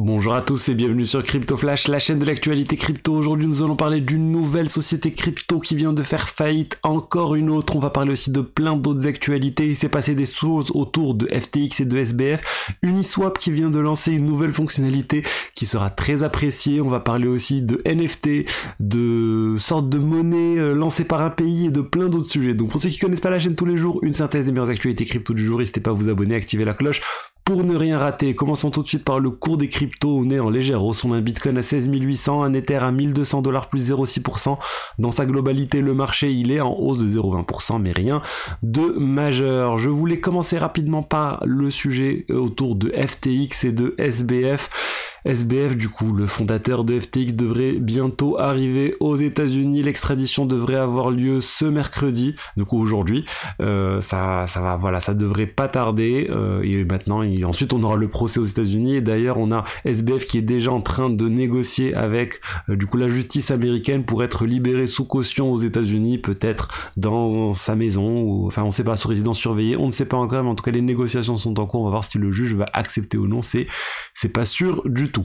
Bonjour à tous et bienvenue sur Crypto Flash, la chaîne de l'actualité crypto. Aujourd'hui, nous allons parler d'une nouvelle société crypto qui vient de faire faillite. Encore une autre. On va parler aussi de plein d'autres actualités. Il s'est passé des choses autour de FTX et de SBF. Uniswap qui vient de lancer une nouvelle fonctionnalité qui sera très appréciée. On va parler aussi de NFT, de sortes de monnaie euh, lancées par un pays et de plein d'autres sujets. Donc pour ceux qui connaissent pas la chaîne tous les jours, une synthèse des meilleures actualités crypto du jour. N'hésitez pas à vous abonner, activer la cloche pour ne rien rater, commençons tout de suite par le cours des cryptos. On est en légère hausse. On a un Bitcoin à 16 800, un Ether à 1200 dollars plus 0,6%. Dans sa globalité, le marché, il est en hausse de 0,20%, mais rien de majeur. Je voulais commencer rapidement par le sujet autour de FTX et de SBF. SBF, du coup, le fondateur de FTX, devrait bientôt arriver aux États-Unis. L'extradition devrait avoir lieu ce mercredi, du coup aujourd'hui. Euh, ça, ça va, voilà, ça devrait pas tarder. Euh, et maintenant, ensuite, on aura le procès aux États-Unis. Et d'ailleurs, on a SBF qui est déjà en train de négocier avec, euh, du coup, la justice américaine pour être libéré sous caution aux États-Unis, peut-être dans sa maison ou, enfin, on sait pas, sous résidence surveillée. On ne sait pas encore, mais en tout cas, les négociations sont en cours. On va voir si le juge va accepter ou non. C'est, c'est pas sûr du tout.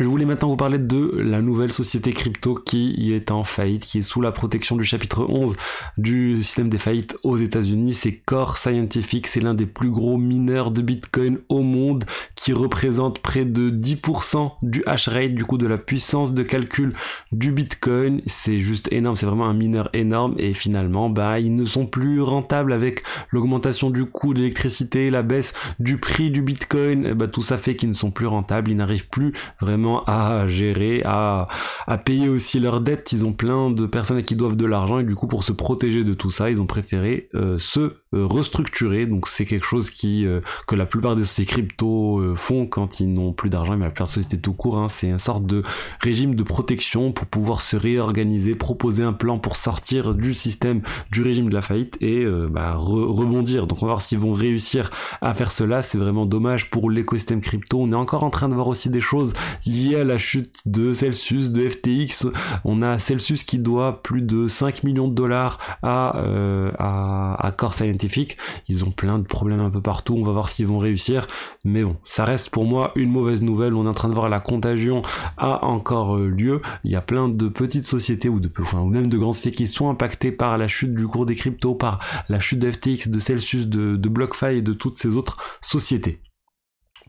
Je voulais maintenant vous parler de la nouvelle société crypto qui est en faillite, qui est sous la protection du chapitre 11 du système des faillites aux États-Unis. C'est Core Scientific, c'est l'un des plus gros mineurs de Bitcoin au monde, qui représente près de 10% du hash rate, du coup de la puissance de calcul du Bitcoin. C'est juste énorme, c'est vraiment un mineur énorme et finalement, bah, ils ne sont plus rentables avec l'augmentation du coût de l'électricité, la baisse du prix du Bitcoin. bah, tout ça fait qu'ils ne sont plus rentables, ils n'arrivent plus vraiment à gérer, à, à payer aussi leurs dettes. Ils ont plein de personnes qui doivent de l'argent et du coup pour se protéger de tout ça, ils ont préféré euh, se euh, restructurer. Donc c'est quelque chose qui euh, que la plupart des sociétés crypto font quand ils n'ont plus d'argent. Mais la plupart des sociétés tout court, hein, c'est une sorte de régime de protection pour pouvoir se réorganiser, proposer un plan pour sortir du système du régime de la faillite et bah, rebondir. Donc on va voir s'ils vont réussir à faire cela. C'est vraiment dommage pour l'écosystème crypto. On est encore en train de voir aussi des choses liées à la chute de Celsius, de FTX. On a Celsius qui doit plus de 5 millions de dollars à, euh, à, Core Scientific. Ils ont plein de problèmes un peu partout. On va voir s'ils vont réussir. Mais bon, ça reste pour moi une mauvaise nouvelle. On est en train de voir la contagion a encore euh, lieu. Il y a plein de petites sociétés ou de enfin, ou même de grandes sociétés qui sont impactées par la chute du cours des cryptos, par la chute de FTX, de Celsius, de, de BlockFi et de toutes ces autres sociétés.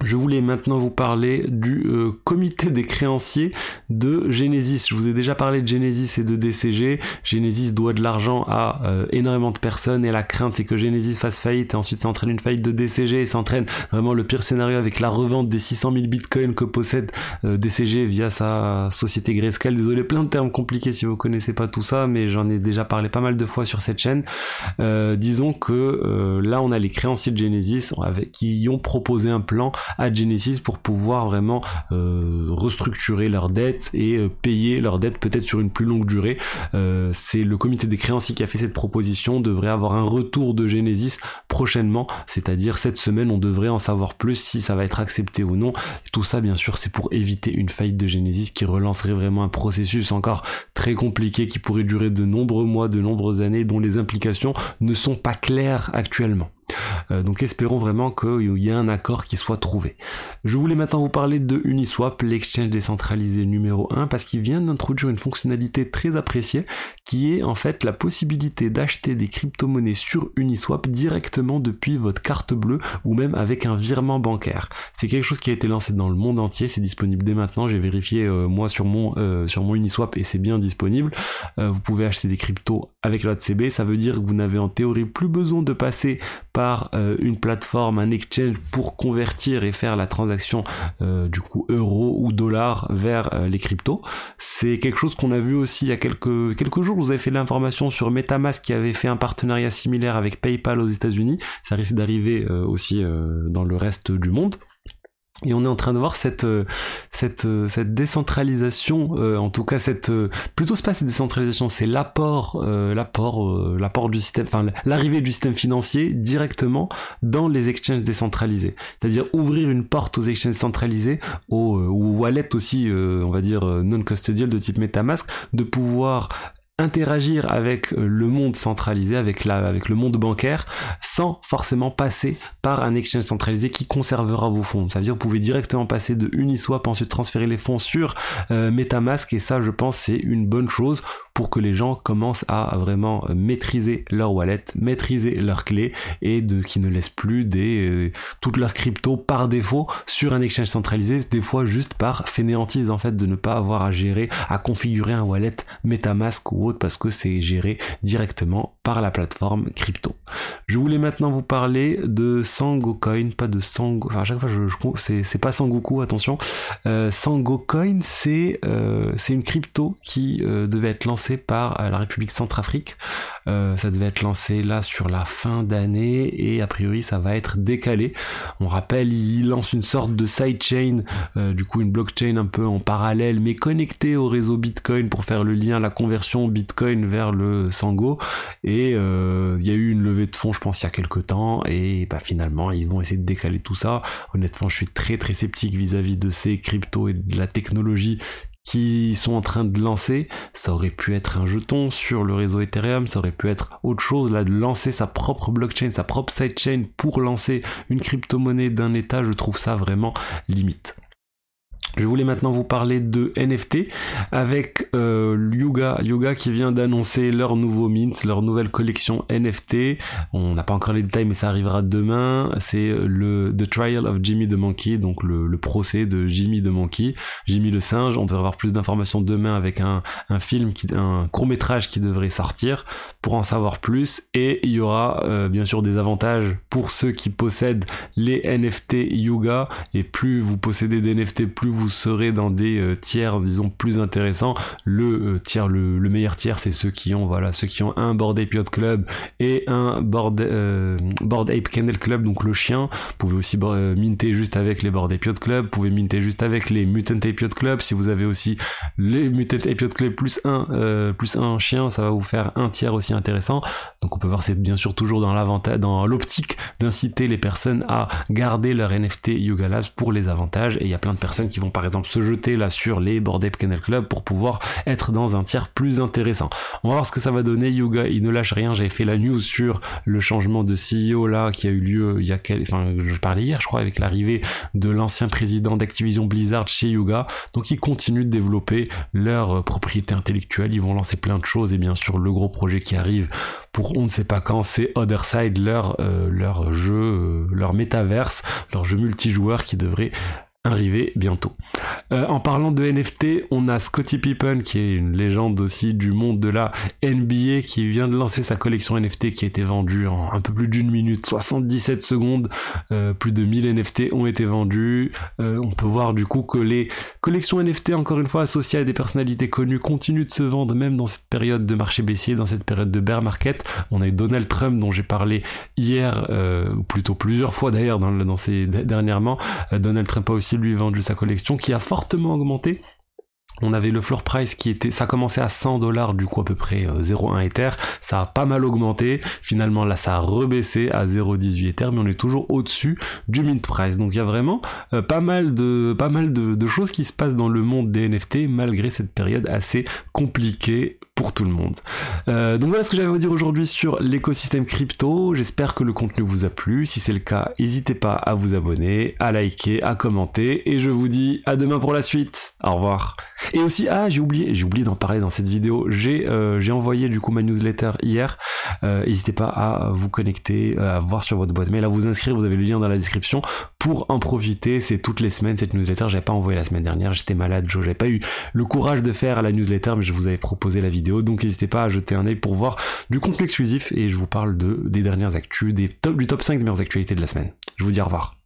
Je voulais maintenant vous parler du euh, comité des créanciers de Genesis. Je vous ai déjà parlé de Genesis et de DCG. Genesis doit de l'argent à euh, énormément de personnes et la crainte c'est que Genesis fasse faillite et ensuite ça entraîne une faillite de DCG et ça entraîne vraiment le pire scénario avec la revente des 600 000 bitcoins que possède euh, DCG via sa société Grayscale. Désolé, plein de termes compliqués si vous connaissez pas tout ça, mais j'en ai déjà parlé pas mal de fois sur cette chaîne. disons que là on a les créanciers de Genesis avec, qui ont proposé un plan à Genesis pour pouvoir vraiment euh, restructurer leurs dettes et euh, payer leurs dettes peut-être sur une plus longue durée. Euh, c'est le comité des créanciers qui a fait cette proposition, devrait avoir un retour de Genesis prochainement, c'est-à-dire cette semaine on devrait en savoir plus si ça va être accepté ou non. tout ça bien sûr c'est pour éviter une faillite de Genesis qui relancerait vraiment un processus encore très compliqué qui pourrait durer de nombreux mois, de nombreuses années dont les implications ne sont pas claires actuellement. Euh, donc espérons vraiment qu'il y ait un accord qui soit trouvé. Je voulais maintenant vous parler de Uniswap, l'exchange décentralisé numéro 1, parce qu'il vient d'introduire une fonctionnalité très appréciée qui est en fait la possibilité d'acheter des crypto-monnaies sur Uniswap directement depuis votre carte bleue ou même avec un virement bancaire. C'est quelque chose qui a été lancé dans le monde entier, c'est disponible dès maintenant, j'ai vérifié euh, moi sur mon, euh, sur mon Uniswap et c'est bien disponible. vous pouvez acheter des cryptos avec l'OTCB, ça veut dire que vous n'avez en théorie plus besoin de passer par euh, une plateforme, un exchange pour convertir et faire la transaction euh, du coup euro ou dollar vers euh, les cryptos. C'est quelque chose qu'on a vu aussi il y a quelques, quelques jours. Vous avez fait l'information sur Metamask qui avait fait un partenariat similaire avec PayPal aux États-Unis. Ça risque d'arriver aussi dans le reste du monde. Et on est en train de voir cette euh, cette euh, cette décentralisation, euh, en tout cas cette plutôt c'est pas cette décentralisation, c'est l'apport l'apport l'apport du système, enfin l'arrivée du système financier directement dans les exchanges décentralisés. C'est-à-dire ouvrir une porte aux exchanges centralisés, aux, aux wallets aussi, on va dire non custodial de type MetaMask, de pouvoir interagir avec euh, le monde centralisé, avec, la, avec le monde bancaire, sans forcément passer par un exchange centralisé qui conservera vos fonds. Ça veut dire que vous pouvez directement passer de Uniswap, ensuite transférer les fonds sur euh, Metamask, et ça, je pense, c'est une bonne chose pour que les gens commencent à vraiment euh, maîtriser leur wallet, maîtriser leurs clés, et de, qui ne laissent plus des, toutes leurs cryptos par défaut sur un exchange centralisé, des fois juste par fainéantise en fait de ne pas avoir à gérer, à configurer un wallet Metamask ou autre parce que c'est géré directement par la plateforme crypto. Je voulais maintenant vous parler de Sangocoin, pas de Sango, enfin à chaque fois je, je c'est pas Sangoku, attention. Euh, Sangocoin c'est euh, c'est une crypto qui euh, devait être lancée par la République Centrafrique. Euh, ça devait être lancé là sur la fin d'année et a priori ça va être décalé. On rappelle, il lance une sorte de sidechain, euh, du coup une blockchain un peu en parallèle mais connectée au réseau Bitcoin pour faire le lien, la conversion Bitcoin vers le Sango. Et euh, il y a eu une levée de fonds, je pense, il y a quelques temps et bah, finalement ils vont essayer de décaler tout ça. Honnêtement, je suis très très sceptique vis-à-vis -vis de ces cryptos et de la technologie qui sont en train de lancer, ça aurait pu être un jeton sur le réseau Ethereum, ça aurait pu être autre chose, là, de lancer sa propre blockchain, sa propre sidechain pour lancer une crypto-monnaie d'un état, je trouve ça vraiment limite. Je voulais maintenant vous parler de NFT avec euh, Yuga, Yuga qui vient d'annoncer leur nouveau mint, leur nouvelle collection NFT. On n'a pas encore les détails mais ça arrivera demain. C'est le The Trial of Jimmy the Monkey, donc le, le, procès de Jimmy the Monkey, Jimmy le singe. On devrait avoir plus d'informations demain avec un, un film, qui, un court métrage qui devrait sortir pour en savoir plus. Et il y aura euh, bien sûr des avantages pour ceux qui possèdent les NFT Yuga. Et plus vous possédez des NFT, plus vous vous serez dans des euh, tiers, disons, plus intéressants. Le euh, tiers, le, meilleur tiers, c'est ceux qui ont, voilà, ceux qui ont un Board Ape Club et un Board, euh, Ape Kennel Club, donc le chien. Vous pouvez aussi minter juste avec les Board Ape Club. Vous pouvez minter juste avec les Mutant Ape Club. Si vous avez aussi les Mutant Ape Club plus un, plus un chien, ça va vous faire un tiers aussi intéressant. Donc on peut voir, c'est bien sûr toujours dans l'avantage, dans l'optique d'inciter les personnes à garder leur NFT Yuga Labs pour les avantages. Et il y a plein de personnes qui vont par exemple se jeter là sur les Ape Kennel Club pour pouvoir être dans un tiers plus intéressant. On va voir ce que ça va donner. Yuga, il ne lâche rien. J'avais fait la news sur le changement de CEO là qui a eu lieu il y a quel... enfin je parlais hier je crois avec l'arrivée de l'ancien président d'Activision Blizzard chez Yuga. Donc ils continuent de développer leur propriété intellectuelle. Ils vont lancer plein de choses et bien sûr le gros projet qui arrive pour on ne sait pas quand c'est Other Side leur euh, leur jeu euh, leur métaverse leur jeu multijoueur qui devrait arriver bientôt. Euh, en parlant de NFT, on a Scottie Pippen qui est une légende aussi du monde de la NBA qui vient de lancer sa collection NFT qui a été vendue en un peu plus d'une minute, 77 secondes. Euh, plus de 1000 NFT ont été vendus. Euh, on peut voir du coup que les collections NFT, encore une fois associées à des personnalités connues, continuent de se vendre même dans cette période de marché baissier, dans cette période de bear market. On a eu Donald Trump dont j'ai parlé hier, ou plutôt plusieurs fois d'ailleurs dans, dans ces dernièrement. Donald Trump a aussi lui vendu sa collection qui a fortement augmenté. On avait le floor price qui était, ça commençait à 100 dollars du coup à peu près 0,1 euh, Ether, ça a pas mal augmenté, finalement là ça a rebaissé à 0,18 Ether, mais on est toujours au-dessus du mint price. Donc il y a vraiment euh, pas mal de pas mal de, choses qui se passent dans le monde des NFT malgré cette période assez compliquée tout le monde. Euh, donc voilà ce que j'avais à vous dire aujourd'hui sur l'écosystème crypto. J'espère que le contenu vous a plu. Si c'est le cas, n'hésitez pas à vous abonner, à liker, à commenter. Et je vous dis à demain pour la suite. Au revoir. Et aussi, ah, j'ai oublié, j'ai oublié d'en parler dans cette vidéo. J'ai euh, envoyé du coup ma newsletter hier. Euh, n'hésitez pas à vous connecter, à voir sur votre boîte mail, à vous inscrire. Vous avez le lien dans la description pour en profiter. C'est toutes les semaines cette newsletter. J'avais pas envoyé la semaine dernière. J'étais malade, j'avais pas eu le courage de faire la newsletter, mais je vous avais proposé la vidéo donc n'hésitez pas à jeter un œil pour voir du contenu exclusif et je vous parle de, des dernières actus, des top, du top 5 des meilleures actualités de la semaine. Je vous dis au revoir.